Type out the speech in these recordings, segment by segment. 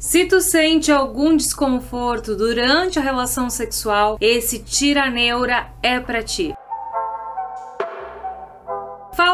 Se tu sente algum desconforto durante a relação sexual, esse tiraneura é para ti.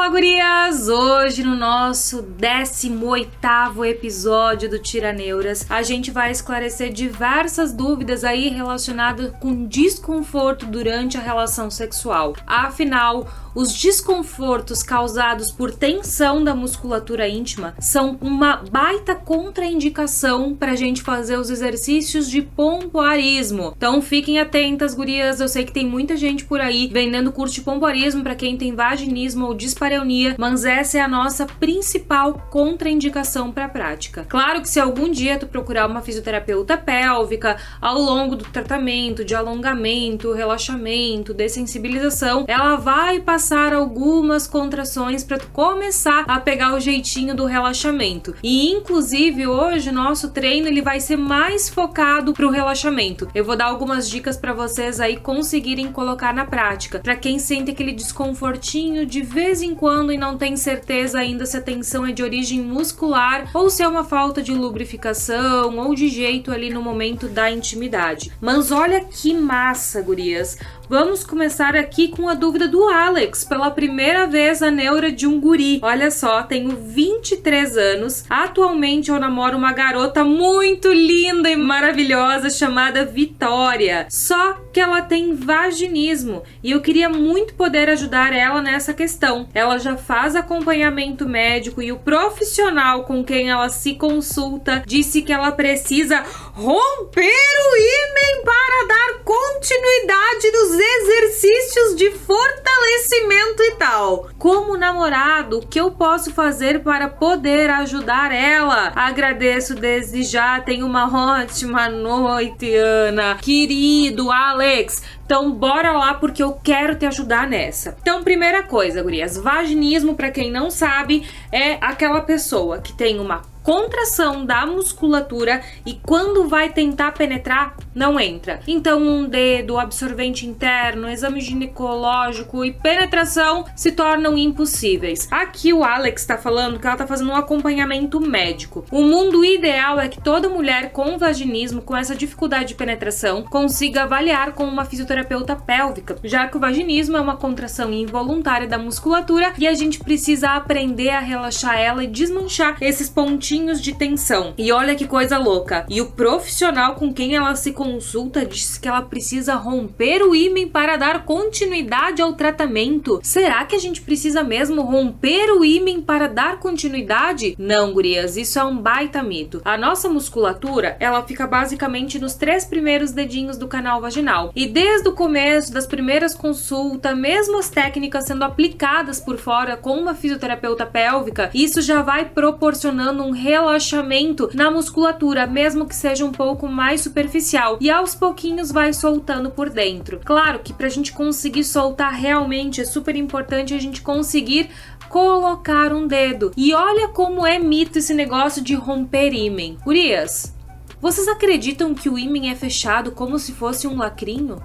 Fala gurias! Hoje no nosso 18º episódio do Tiraneuras, a gente vai esclarecer diversas dúvidas aí relacionadas com desconforto durante a relação sexual. Afinal, os desconfortos causados por tensão da musculatura íntima são uma baita contraindicação para a gente fazer os exercícios de pompoarismo. Então fiquem atentas, gurias. Eu sei que tem muita gente por aí vendendo curso de pompoarismo para quem tem vaginismo ou dispareunia, mas essa é a nossa principal contraindicação para a prática. Claro que se algum dia tu procurar uma fisioterapeuta pélvica ao longo do tratamento de alongamento, relaxamento, dessensibilização, ela vai passar passar algumas contrações para tu começar a pegar o jeitinho do relaxamento. E inclusive hoje nosso treino ele vai ser mais focado para o relaxamento. Eu vou dar algumas dicas para vocês aí conseguirem colocar na prática. Para quem sente aquele desconfortinho de vez em quando e não tem certeza ainda se a tensão é de origem muscular ou se é uma falta de lubrificação ou de jeito ali no momento da intimidade. Mas olha que massa, gurias. Vamos começar aqui com a dúvida do Alex. Pela primeira vez, a neura de um guri. Olha só, tenho 23 anos. Atualmente eu namoro uma garota muito linda e maravilhosa chamada Vitória. Só que ela tem vaginismo e eu queria muito poder ajudar ela nessa questão. Ela já faz acompanhamento médico e o profissional com quem ela se consulta disse que ela precisa romper o ímã para dar continuidade nos exercícios de fortalecimento e tal. Como namorado, o que eu posso fazer para poder ajudar ela? Agradeço desde já. Tenha uma ótima noite, Ana. Querido Alex, então bora lá porque eu quero te ajudar nessa. Então, primeira coisa, gurias, vaginismo, para quem não sabe, é aquela pessoa que tem uma contração da musculatura e quando vai tentar penetrar, não entra. Então, um dedo, absorvente interno, exame ginecológico e penetração se tornam impossíveis. Aqui o Alex está falando que ela está fazendo um acompanhamento médico. O mundo ideal é que toda mulher com vaginismo, com essa dificuldade de penetração, consiga avaliar com uma fisioterapeuta pélvica, já que o vaginismo é uma contração involuntária da musculatura e a gente precisa aprender a relaxar ela e desmanchar esses pontinhos pontinhos de tensão. E olha que coisa louca. E o profissional com quem ela se consulta disse que ela precisa romper o ímã para dar continuidade ao tratamento. Será que a gente precisa mesmo romper o ímã para dar continuidade? Não, gurias, isso é um baita mito. A nossa musculatura, ela fica basicamente nos três primeiros dedinhos do canal vaginal. E desde o começo das primeiras consultas, mesmo as técnicas sendo aplicadas por fora com uma fisioterapeuta pélvica, isso já vai proporcionando um relaxamento na musculatura, mesmo que seja um pouco mais superficial, e aos pouquinhos vai soltando por dentro. Claro que para a gente conseguir soltar realmente é super importante a gente conseguir colocar um dedo. E olha como é mito esse negócio de romper ímen. Urias, vocês acreditam que o ímen é fechado como se fosse um lacrinho?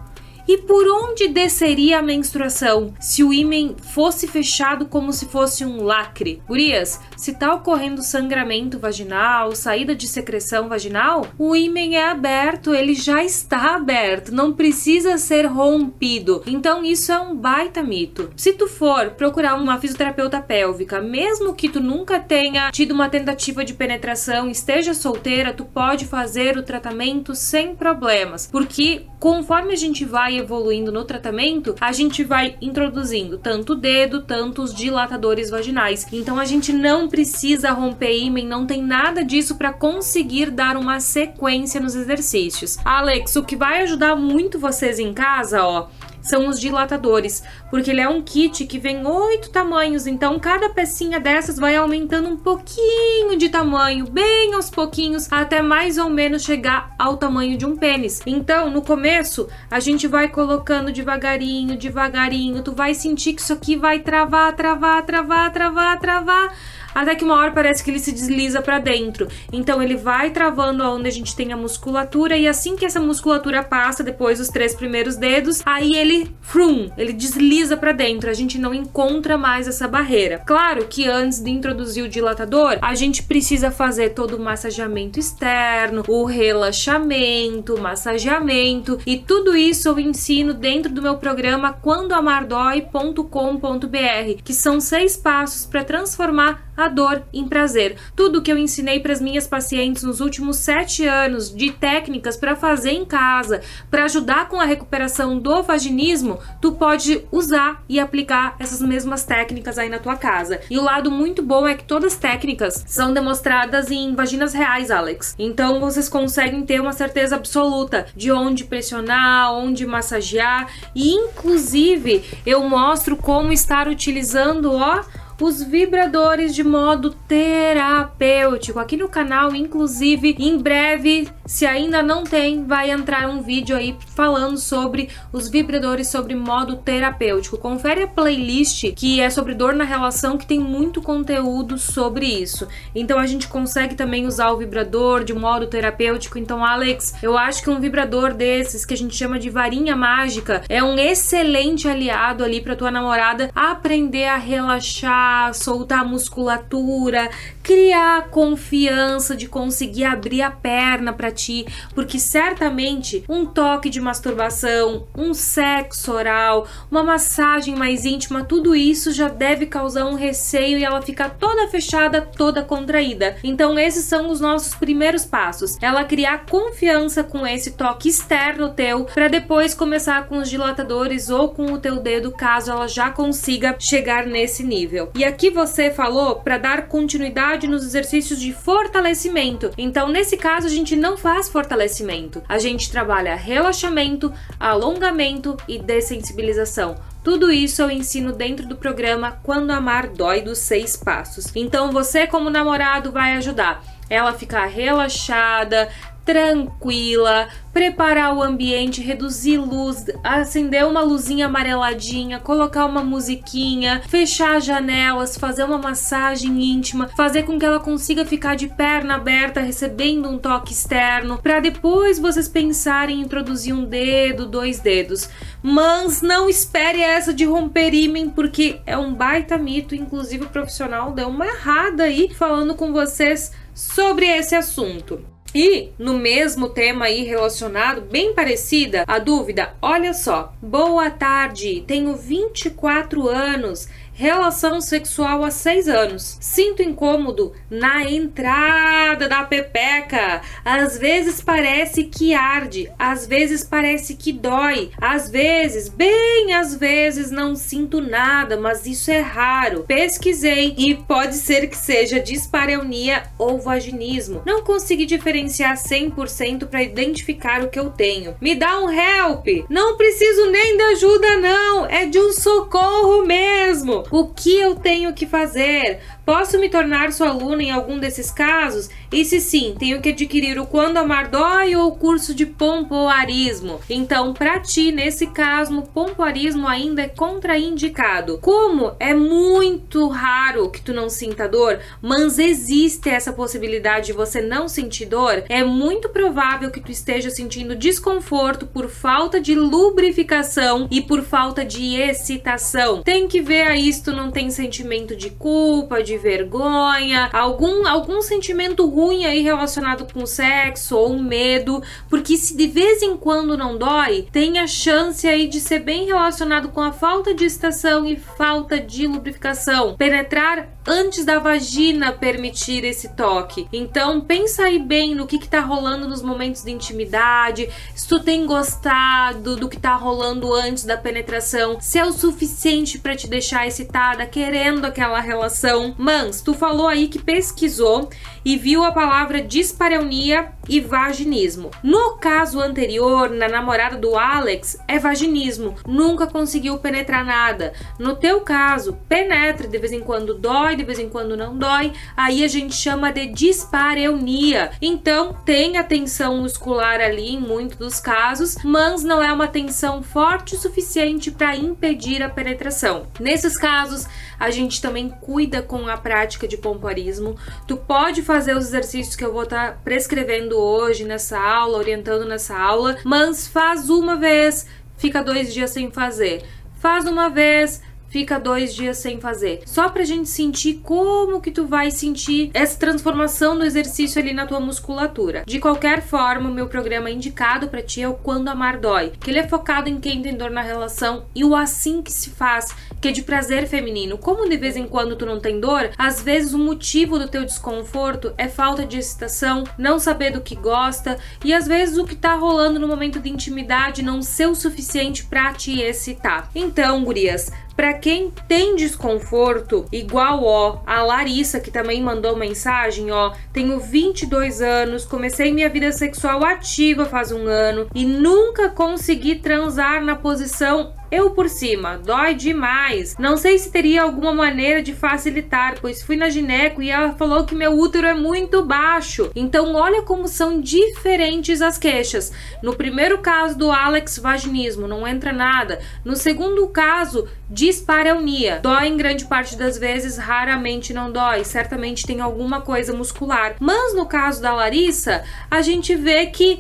E por onde desceria a menstruação se o ímen fosse fechado como se fosse um lacre? Gurias, se tá ocorrendo sangramento vaginal, saída de secreção vaginal, o ímen é aberto, ele já está aberto, não precisa ser rompido. Então isso é um baita mito. Se tu for procurar uma fisioterapeuta pélvica, mesmo que tu nunca tenha tido uma tentativa de penetração, esteja solteira, tu pode fazer o tratamento sem problemas, porque conforme a gente vai evoluindo no tratamento, a gente vai introduzindo tanto o dedo, tanto os dilatadores vaginais. Então a gente não precisa romper ímen, não tem nada disso para conseguir dar uma sequência nos exercícios. Alex, o que vai ajudar muito vocês em casa, ó, são os dilatadores, porque ele é um kit que vem oito tamanhos, então cada pecinha dessas vai aumentando um pouquinho de tamanho, bem aos pouquinhos, até mais ou menos chegar ao tamanho de um pênis. Então, no começo, a gente vai colocando devagarinho, devagarinho, tu vai sentir que isso aqui vai travar, travar, travar, travar, travar até que uma hora parece que ele se desliza para dentro. Então ele vai travando onde a gente tem a musculatura e assim que essa musculatura passa depois dos três primeiros dedos, aí ele frum, ele desliza para dentro. A gente não encontra mais essa barreira. Claro que antes de introduzir o dilatador, a gente precisa fazer todo o massageamento externo, o relaxamento, o massageamento e tudo isso eu ensino dentro do meu programa quandoamardói.com.br, que são seis passos para transformar a dor em prazer. Tudo que eu ensinei para as minhas pacientes nos últimos sete anos de técnicas para fazer em casa, para ajudar com a recuperação do vaginismo, tu pode usar e aplicar essas mesmas técnicas aí na tua casa. E o lado muito bom é que todas as técnicas são demonstradas em vaginas reais, Alex. Então vocês conseguem ter uma certeza absoluta de onde pressionar, onde massagear e inclusive eu mostro como estar utilizando, ó, os vibradores de modo terapêutico. Aqui no canal, inclusive, em breve, se ainda não tem, vai entrar um vídeo aí falando sobre os vibradores sobre modo terapêutico. Confere a playlist que é sobre dor na relação, que tem muito conteúdo sobre isso. Então a gente consegue também usar o vibrador de modo terapêutico. Então, Alex, eu acho que um vibrador desses que a gente chama de varinha mágica é um excelente aliado ali para tua namorada aprender a relaxar soltar a musculatura, criar confiança de conseguir abrir a perna para ti, porque certamente um toque de masturbação, um sexo oral, uma massagem mais íntima, tudo isso já deve causar um receio e ela ficar toda fechada, toda contraída. Então esses são os nossos primeiros passos. Ela criar confiança com esse toque externo teu para depois começar com os dilatadores ou com o teu dedo, caso ela já consiga chegar nesse nível. E aqui você falou para dar continuidade nos exercícios de fortalecimento. Então, nesse caso, a gente não faz fortalecimento. A gente trabalha relaxamento, alongamento e dessensibilização. Tudo isso eu ensino dentro do programa Quando Amar Dói dos Seis Passos. Então, você, como namorado, vai ajudar ela ficar relaxada, tranquila, preparar o ambiente, reduzir luz, acender uma luzinha amareladinha, colocar uma musiquinha, fechar as janelas, fazer uma massagem íntima, fazer com que ela consiga ficar de perna aberta, recebendo um toque externo, para depois vocês pensarem em introduzir um dedo, dois dedos. Mas não espere essa de romper ímen, porque é um baita mito, inclusive o profissional deu uma errada aí falando com vocês sobre esse assunto. E no mesmo tema aí relacionado, bem parecida, a dúvida: olha só, boa tarde, tenho 24 anos relação sexual há seis anos. Sinto incômodo na entrada da pepeca. Às vezes parece que arde, às vezes parece que dói, às vezes, bem às vezes, não sinto nada, mas isso é raro. Pesquisei e pode ser que seja dispareunia ou vaginismo. Não consegui diferenciar 100% para identificar o que eu tenho. Me dá um help. Não preciso nem de ajuda não, é de um socorro mesmo. O que eu tenho que fazer? Posso me tornar sua aluna em algum desses casos? E se sim, tenho que adquirir o Quando Amar Dói ou o curso de pompoarismo? Então, para ti, nesse caso, o pompoarismo ainda é contraindicado. Como é muito raro que tu não sinta dor, mas existe essa possibilidade de você não sentir dor, é muito provável que tu esteja sentindo desconforto por falta de lubrificação e por falta de excitação. Tem que ver aí se tu não tem sentimento de culpa, de vergonha, algum, algum sentimento ruim aí relacionado com sexo ou medo, porque se de vez em quando não dói, tem a chance aí de ser bem relacionado com a falta de estação e falta de lubrificação. Penetrar antes da vagina permitir esse toque. Então pensa aí bem no que, que tá rolando nos momentos de intimidade, se tu tem gostado do que tá rolando antes da penetração, se é o suficiente para te deixar excitada, querendo aquela relação. Mans, tu falou aí que pesquisou e viu a palavra dispareunia e vaginismo. No caso anterior, na namorada do Alex, é vaginismo, nunca conseguiu penetrar nada. No teu caso, penetra, de vez em quando dói, de vez em quando não dói, aí a gente chama de dispareunia. Então, tem a tensão muscular ali em muitos dos casos, mas não é uma tensão forte o suficiente para impedir a penetração. Nesses casos, a gente também cuida com a prática de pompoarismo. Tu pode fazer os exercícios que eu vou estar tá prescrevendo hoje nessa aula, orientando nessa aula, mas faz uma vez, fica dois dias sem fazer. Faz uma vez, fica dois dias sem fazer. Só pra gente sentir como que tu vai sentir essa transformação do exercício ali na tua musculatura. De qualquer forma, o meu programa indicado para ti é o Quando Amar Dói, que ele é focado em quem tem dor na relação e o assim que se faz, que é de prazer feminino. Como de vez em quando tu não tem dor, às vezes o motivo do teu desconforto é falta de excitação, não saber do que gosta e às vezes o que tá rolando no momento de intimidade não ser o suficiente para te excitar. Então, gurias, para quem tem desconforto, igual ó, a Larissa que também mandou mensagem, ó, tenho 22 anos, comecei minha vida sexual ativa faz um ano e nunca consegui transar na posição eu por cima, dói demais. Não sei se teria alguma maneira de facilitar, pois fui na gineco e ela falou que meu útero é muito baixo. Então olha como são diferentes as queixas. No primeiro caso do Alex vaginismo, não entra nada. No segundo caso, dispareunia. Dói em grande parte das vezes, raramente não dói. Certamente tem alguma coisa muscular. Mas no caso da Larissa, a gente vê que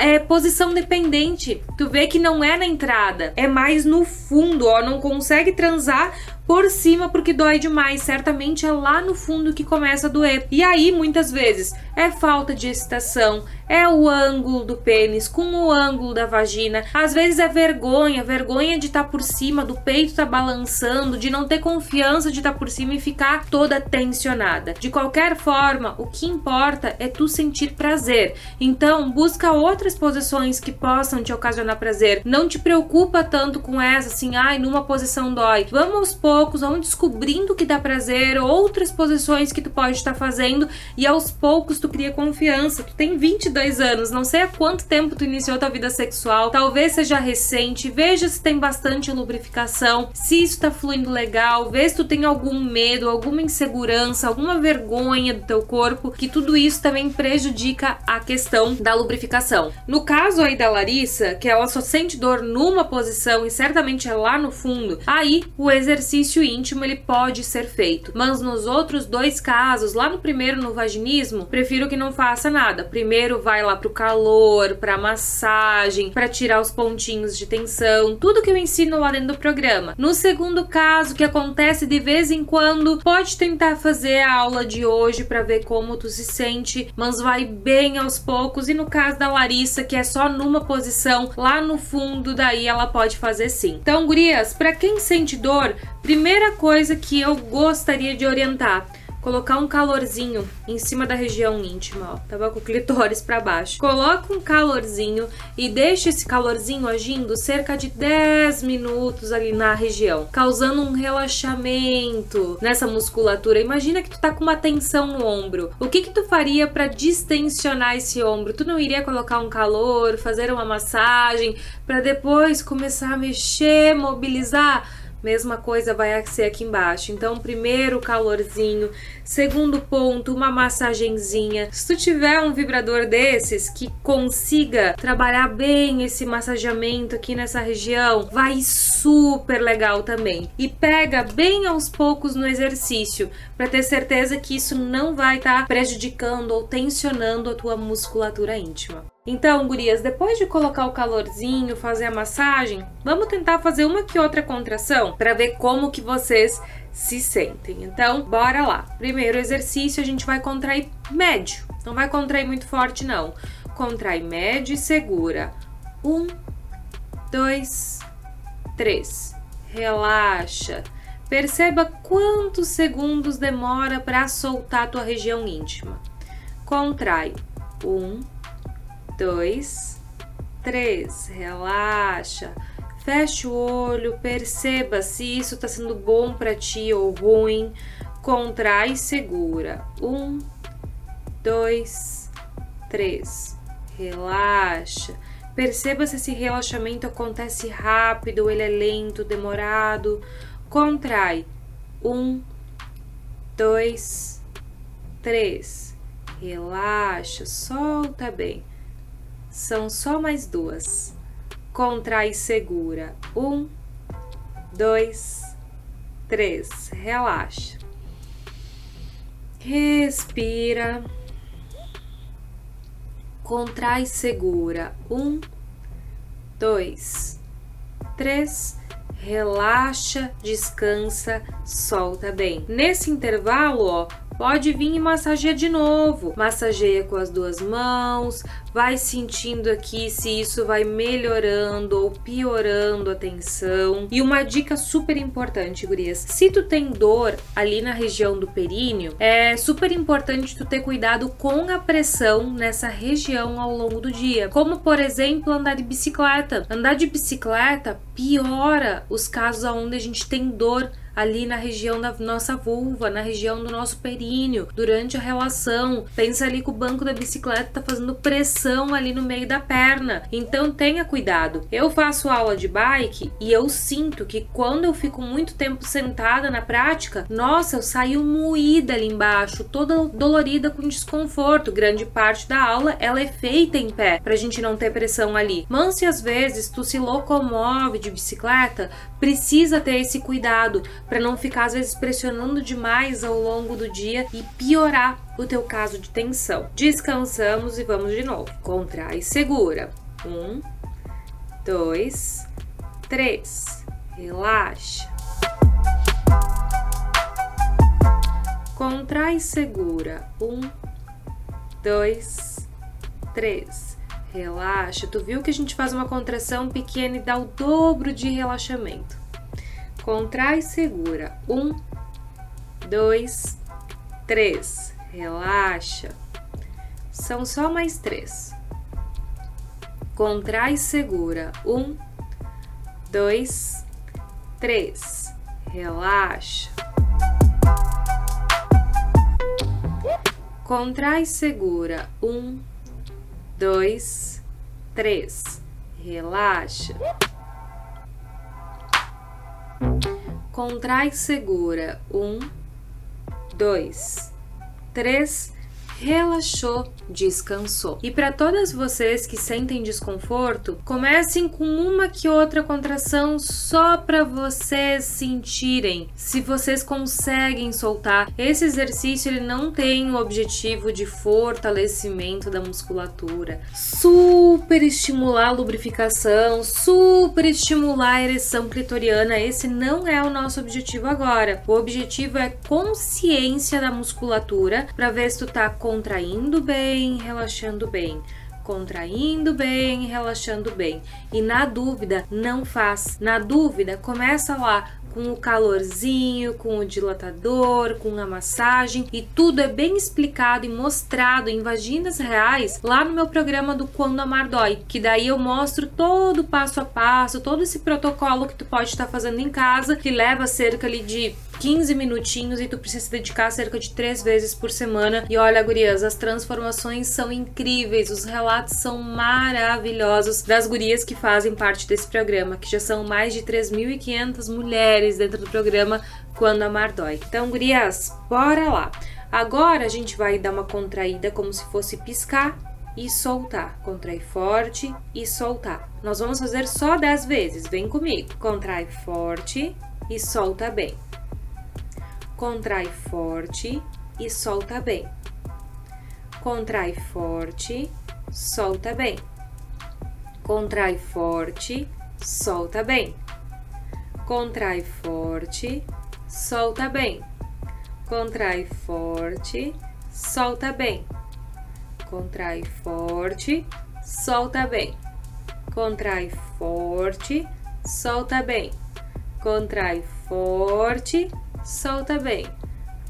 é posição dependente. Tu vê que não é na entrada, é mais mais no fundo, ó, não consegue transar por cima porque dói demais. Certamente é lá no fundo que começa a doer. E aí, muitas vezes, é falta de excitação, é o ângulo do pênis com o ângulo da vagina. Às vezes é vergonha, vergonha de estar tá por cima, do peito tá balançando, de não ter confiança de estar tá por cima e ficar toda tensionada. De qualquer forma, o que importa é tu sentir prazer. Então, busca outras posições que possam te ocasionar prazer. Não te preocupa tanto com essa assim, ai, numa posição dói. Vamos aos poucos, vamos descobrindo que dá prazer, outras posições que tu pode estar fazendo e aos poucos tu cria confiança. Tu tem 22 22 anos, não sei há quanto tempo tu iniciou tua vida sexual, talvez seja recente, veja se tem bastante lubrificação, se isso tá fluindo legal, vê se tu tem algum medo, alguma insegurança, alguma vergonha do teu corpo, que tudo isso também prejudica a questão da lubrificação. No caso aí da Larissa, que ela só sente dor numa posição e certamente é lá no fundo, aí o exercício íntimo ele pode ser feito. Mas nos outros dois casos, lá no primeiro no vaginismo, prefiro que não faça nada. Primeiro vai lá pro calor, pra massagem, para tirar os pontinhos de tensão, tudo que eu ensino lá dentro do programa. No segundo caso, que acontece de vez em quando, pode tentar fazer a aula de hoje para ver como tu se sente, mas vai bem aos poucos. E no caso da Larissa, que é só numa posição lá no fundo, daí ela pode fazer sim. Então, gurias, para quem sente dor, primeira coisa que eu gostaria de orientar colocar um calorzinho em cima da região íntima, ó. Tava com o clitóris para baixo. Coloca um calorzinho e deixa esse calorzinho agindo cerca de 10 minutos ali na região, causando um relaxamento nessa musculatura. Imagina que tu tá com uma tensão no ombro. O que que tu faria para distensionar esse ombro? Tu não iria colocar um calor, fazer uma massagem para depois começar a mexer, mobilizar? Mesma coisa vai ser aqui embaixo. Então, primeiro calorzinho, segundo ponto, uma massagenzinha. Se tu tiver um vibrador desses que consiga trabalhar bem esse massageamento aqui nessa região, vai super legal também. E pega bem aos poucos no exercício, para ter certeza que isso não vai estar tá prejudicando ou tensionando a tua musculatura íntima. Então, gurias, depois de colocar o calorzinho, fazer a massagem, vamos tentar fazer uma que outra contração para ver como que vocês se sentem. Então, bora lá. Primeiro exercício, a gente vai contrair médio. Não vai contrair muito forte, não. Contrai médio e segura. Um, dois, três. Relaxa. Perceba quantos segundos demora para soltar a tua região íntima. Contrai. Um, dois, três. Relaxa. Feche o olho, perceba se isso está sendo bom para ti ou ruim. Contrai e segura. Um, dois, três. Relaxa. Perceba se esse relaxamento acontece rápido, ele é lento, demorado. Contrai. Um, dois, três. Relaxa, solta bem. São só mais duas. Contrai, segura. Um, dois, três. Relaxa. Respira. Contrai, segura. Um, dois, três relaxa, descansa, solta bem. Nesse intervalo, ó, pode vir e massageia de novo. Massageia com as duas mãos, vai sentindo aqui se isso vai melhorando ou piorando a tensão. E uma dica super importante, gurias, se tu tem dor ali na região do períneo, é super importante tu ter cuidado com a pressão nessa região ao longo do dia. Como, por exemplo, andar de bicicleta. Andar de bicicleta piora os casos onde a gente tem dor ali na região da nossa vulva, na região do nosso períneo, durante a relação. Pensa ali que o banco da bicicleta tá fazendo pressão ali no meio da perna. Então tenha cuidado. Eu faço aula de bike e eu sinto que quando eu fico muito tempo sentada na prática, nossa, eu saio moída ali embaixo, toda dolorida com desconforto. Grande parte da aula ela é feita em pé, pra gente não ter pressão ali. Mas se às vezes tu se locomove de bicicleta, precisa ter esse cuidado para não ficar às vezes pressionando demais ao longo do dia e piorar o teu caso de tensão. Descansamos e vamos de novo. Contrai, segura. Um, dois, três. Relaxa. Contrai, segura. Um, dois, três. Relaxa. Tu viu que a gente faz uma contração pequena e dá o dobro de relaxamento. Contrai, segura. Um, dois, três. Relaxa. São só mais três. Contrai, segura. Um, dois, três. Relaxa. Contrai, segura. Um, dois, três. Relaxa. Contrai segura. Um, dois, três relaxou, descansou. E para todas vocês que sentem desconforto, comecem com uma que outra contração só para vocês sentirem se vocês conseguem soltar. Esse exercício ele não tem o objetivo de fortalecimento da musculatura, super estimular a lubrificação, super estimular a ereção clitoriana. Esse não é o nosso objetivo agora. O objetivo é consciência da musculatura para ver se tu tá com contraindo bem, relaxando bem contraindo bem, relaxando bem. E na dúvida, não faz. Na dúvida, começa lá com o calorzinho, com o dilatador, com a massagem e tudo é bem explicado e mostrado em vaginas reais lá no meu programa do Quando Amar Dói, que daí eu mostro todo o passo a passo, todo esse protocolo que tu pode estar fazendo em casa, que leva cerca ali de 15 minutinhos e tu precisa se dedicar cerca de três vezes por semana. E olha, gurias, as transformações são incríveis, os relatos são maravilhosos das gurias que fazem parte desse programa, que já são mais de 3.500 mulheres dentro do programa Quando Amar Dói. Então, gurias, bora lá! Agora a gente vai dar uma contraída como se fosse piscar e soltar. Contrai forte e soltar. Nós vamos fazer só 10 vezes. Vem comigo. Contrai forte e solta bem contrai forte e solta bem. Contrai forte, solta bem. Contrai forte, solta bem. Contrai forte, solta bem. Contrai forte, solta bem. Contrai forte, solta bem. Contrai forte, solta bem. Contrai forte, solta bem.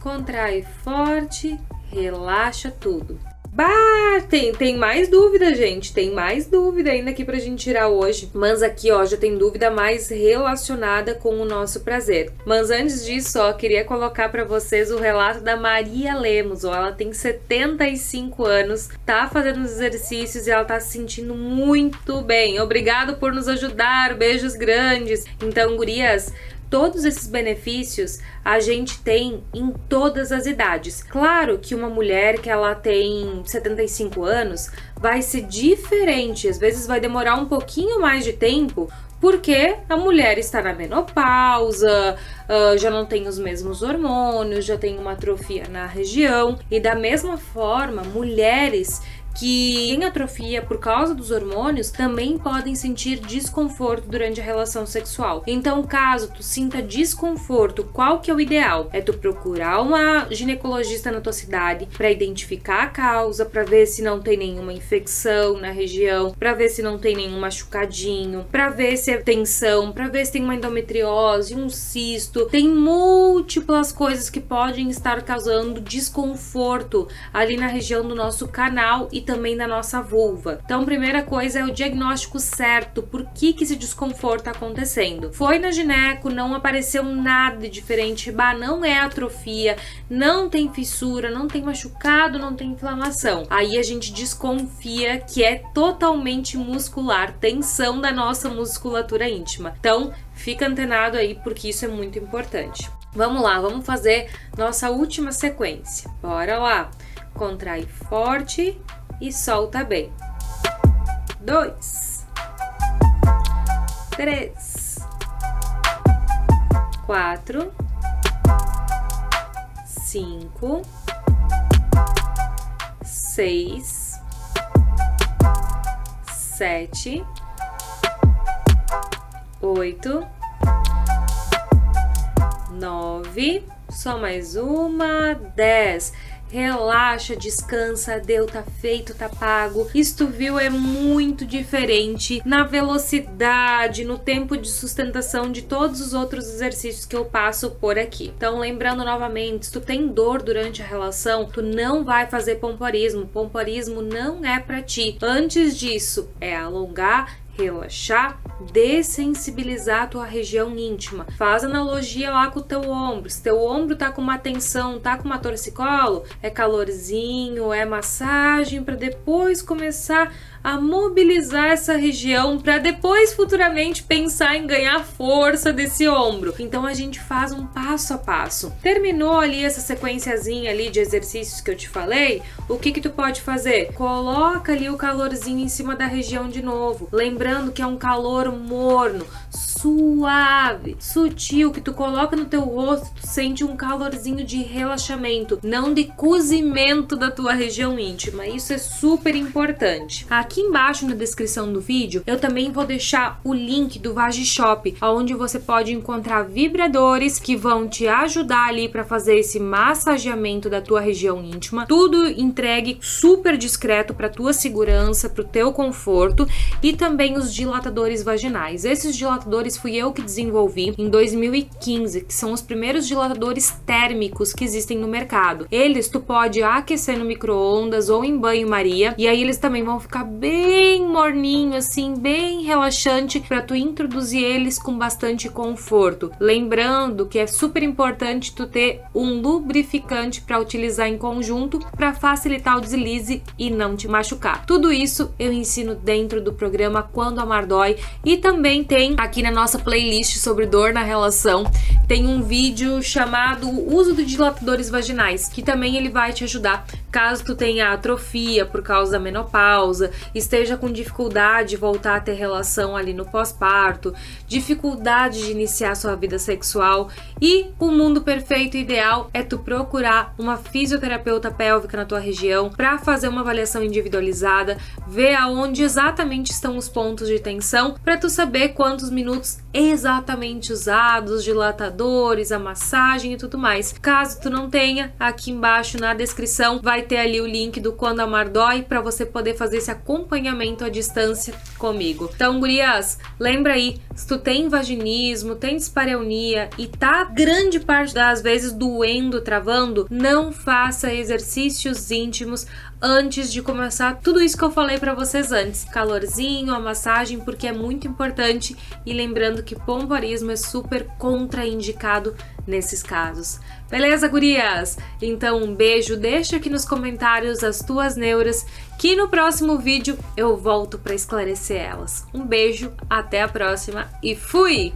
Contrai forte, relaxa tudo. Bah, tem, tem mais dúvida, gente. Tem mais dúvida ainda aqui pra gente tirar hoje. Mas aqui, ó, já tem dúvida mais relacionada com o nosso prazer. Mas antes disso, ó, queria colocar para vocês o relato da Maria Lemos. Ó, ela tem 75 anos, tá fazendo os exercícios e ela tá se sentindo muito bem. Obrigado por nos ajudar. Beijos grandes. Então, gurias, Todos esses benefícios a gente tem em todas as idades. Claro que uma mulher que ela tem 75 anos vai ser diferente, às vezes vai demorar um pouquinho mais de tempo, porque a mulher está na menopausa, uh, já não tem os mesmos hormônios, já tem uma atrofia na região, e da mesma forma, mulheres que em atrofia por causa dos hormônios também podem sentir desconforto durante a relação sexual. Então, caso tu sinta desconforto, qual que é o ideal? É tu procurar uma ginecologista na tua cidade para identificar a causa, para ver se não tem nenhuma infecção na região, para ver se não tem nenhum machucadinho, para ver se é tensão, para ver se tem uma endometriose, um cisto. Tem múltiplas coisas que podem estar causando desconforto ali na região do nosso canal e também da nossa vulva. Então, primeira coisa é o diagnóstico certo, por que que esse desconforto está acontecendo. Foi na gineco, não apareceu nada de diferente, bah, não é atrofia, não tem fissura, não tem machucado, não tem inflamação. Aí a gente desconfia que é totalmente muscular, tensão da nossa musculatura íntima. Então, fica antenado aí porque isso é muito importante. Vamos lá, vamos fazer nossa última sequência. Bora lá. Contrai forte e solta bem. Dois, três, quatro, cinco, seis, sete, oito, nove. Só mais uma, dez relaxa, descansa, deu, tá feito, tá pago. Isto viu é muito diferente na velocidade, no tempo de sustentação de todos os outros exercícios que eu passo por aqui. Então, lembrando novamente, se tu tem dor durante a relação, tu não vai fazer pomporismo. Pomporismo não é para ti. Antes disso, é alongar relaxar, dessensibilizar a tua região íntima. Faz analogia lá com o teu ombro. Se teu ombro tá com uma tensão, tá com uma torcicolo, é calorzinho, é massagem para depois começar a mobilizar essa região para depois futuramente pensar em ganhar força desse ombro. Então a gente faz um passo a passo. Terminou ali essa sequenciazinha ali de exercícios que eu te falei, o que que tu pode fazer? Coloca ali o calorzinho em cima da região de novo, lembrando que é um calor morno, suave, sutil que tu coloca no teu rosto, tu sente um calorzinho de relaxamento, não de cozimento da tua região íntima. Isso é super importante. Aqui embaixo na descrição do vídeo, eu também vou deixar o link do Vagi Shop, onde você pode encontrar vibradores que vão te ajudar ali para fazer esse massageamento da tua região íntima. Tudo entregue super discreto para tua segurança, para o teu conforto e também os dilatadores vaginais. Esses dilatadores dilatadores fui eu que desenvolvi em 2015, que são os primeiros dilatadores térmicos que existem no mercado. Eles tu pode aquecer no micro-ondas ou em banho-maria, e aí eles também vão ficar bem morninho, assim, bem relaxante para tu introduzir eles com bastante conforto. Lembrando que é super importante tu ter um lubrificante para utilizar em conjunto para facilitar o deslize e não te machucar. Tudo isso eu ensino dentro do programa Quando Amar Dói e também tem aqui na nossa playlist sobre dor na relação, tem um vídeo chamado Uso de dilatadores vaginais, que também ele vai te ajudar caso tu tenha atrofia por causa da menopausa, esteja com dificuldade de voltar a ter relação ali no pós-parto, dificuldade de iniciar sua vida sexual e o mundo perfeito ideal é tu procurar uma fisioterapeuta pélvica na tua região para fazer uma avaliação individualizada, ver aonde exatamente estão os pontos de tensão para tu saber quantos minutos exatamente usados, dilatadores, a massagem e tudo mais. Caso tu não tenha, aqui embaixo na descrição vai ter ali o link do Quando Amar Dói para você poder fazer esse acompanhamento à distância comigo. Então, gurias, lembra aí, se tu tem vaginismo, tem dispareunia e tá grande parte das vezes doendo, travando, não faça exercícios íntimos antes de começar tudo isso que eu falei para vocês antes. Calorzinho, a massagem, porque é muito importante e lembrando que pompoarismo é super contraindicado nesses casos. Beleza, gurias? Então um beijo, deixa aqui nos comentários as tuas neuras, que no próximo vídeo eu volto para esclarecer elas. Um beijo, até a próxima e fui!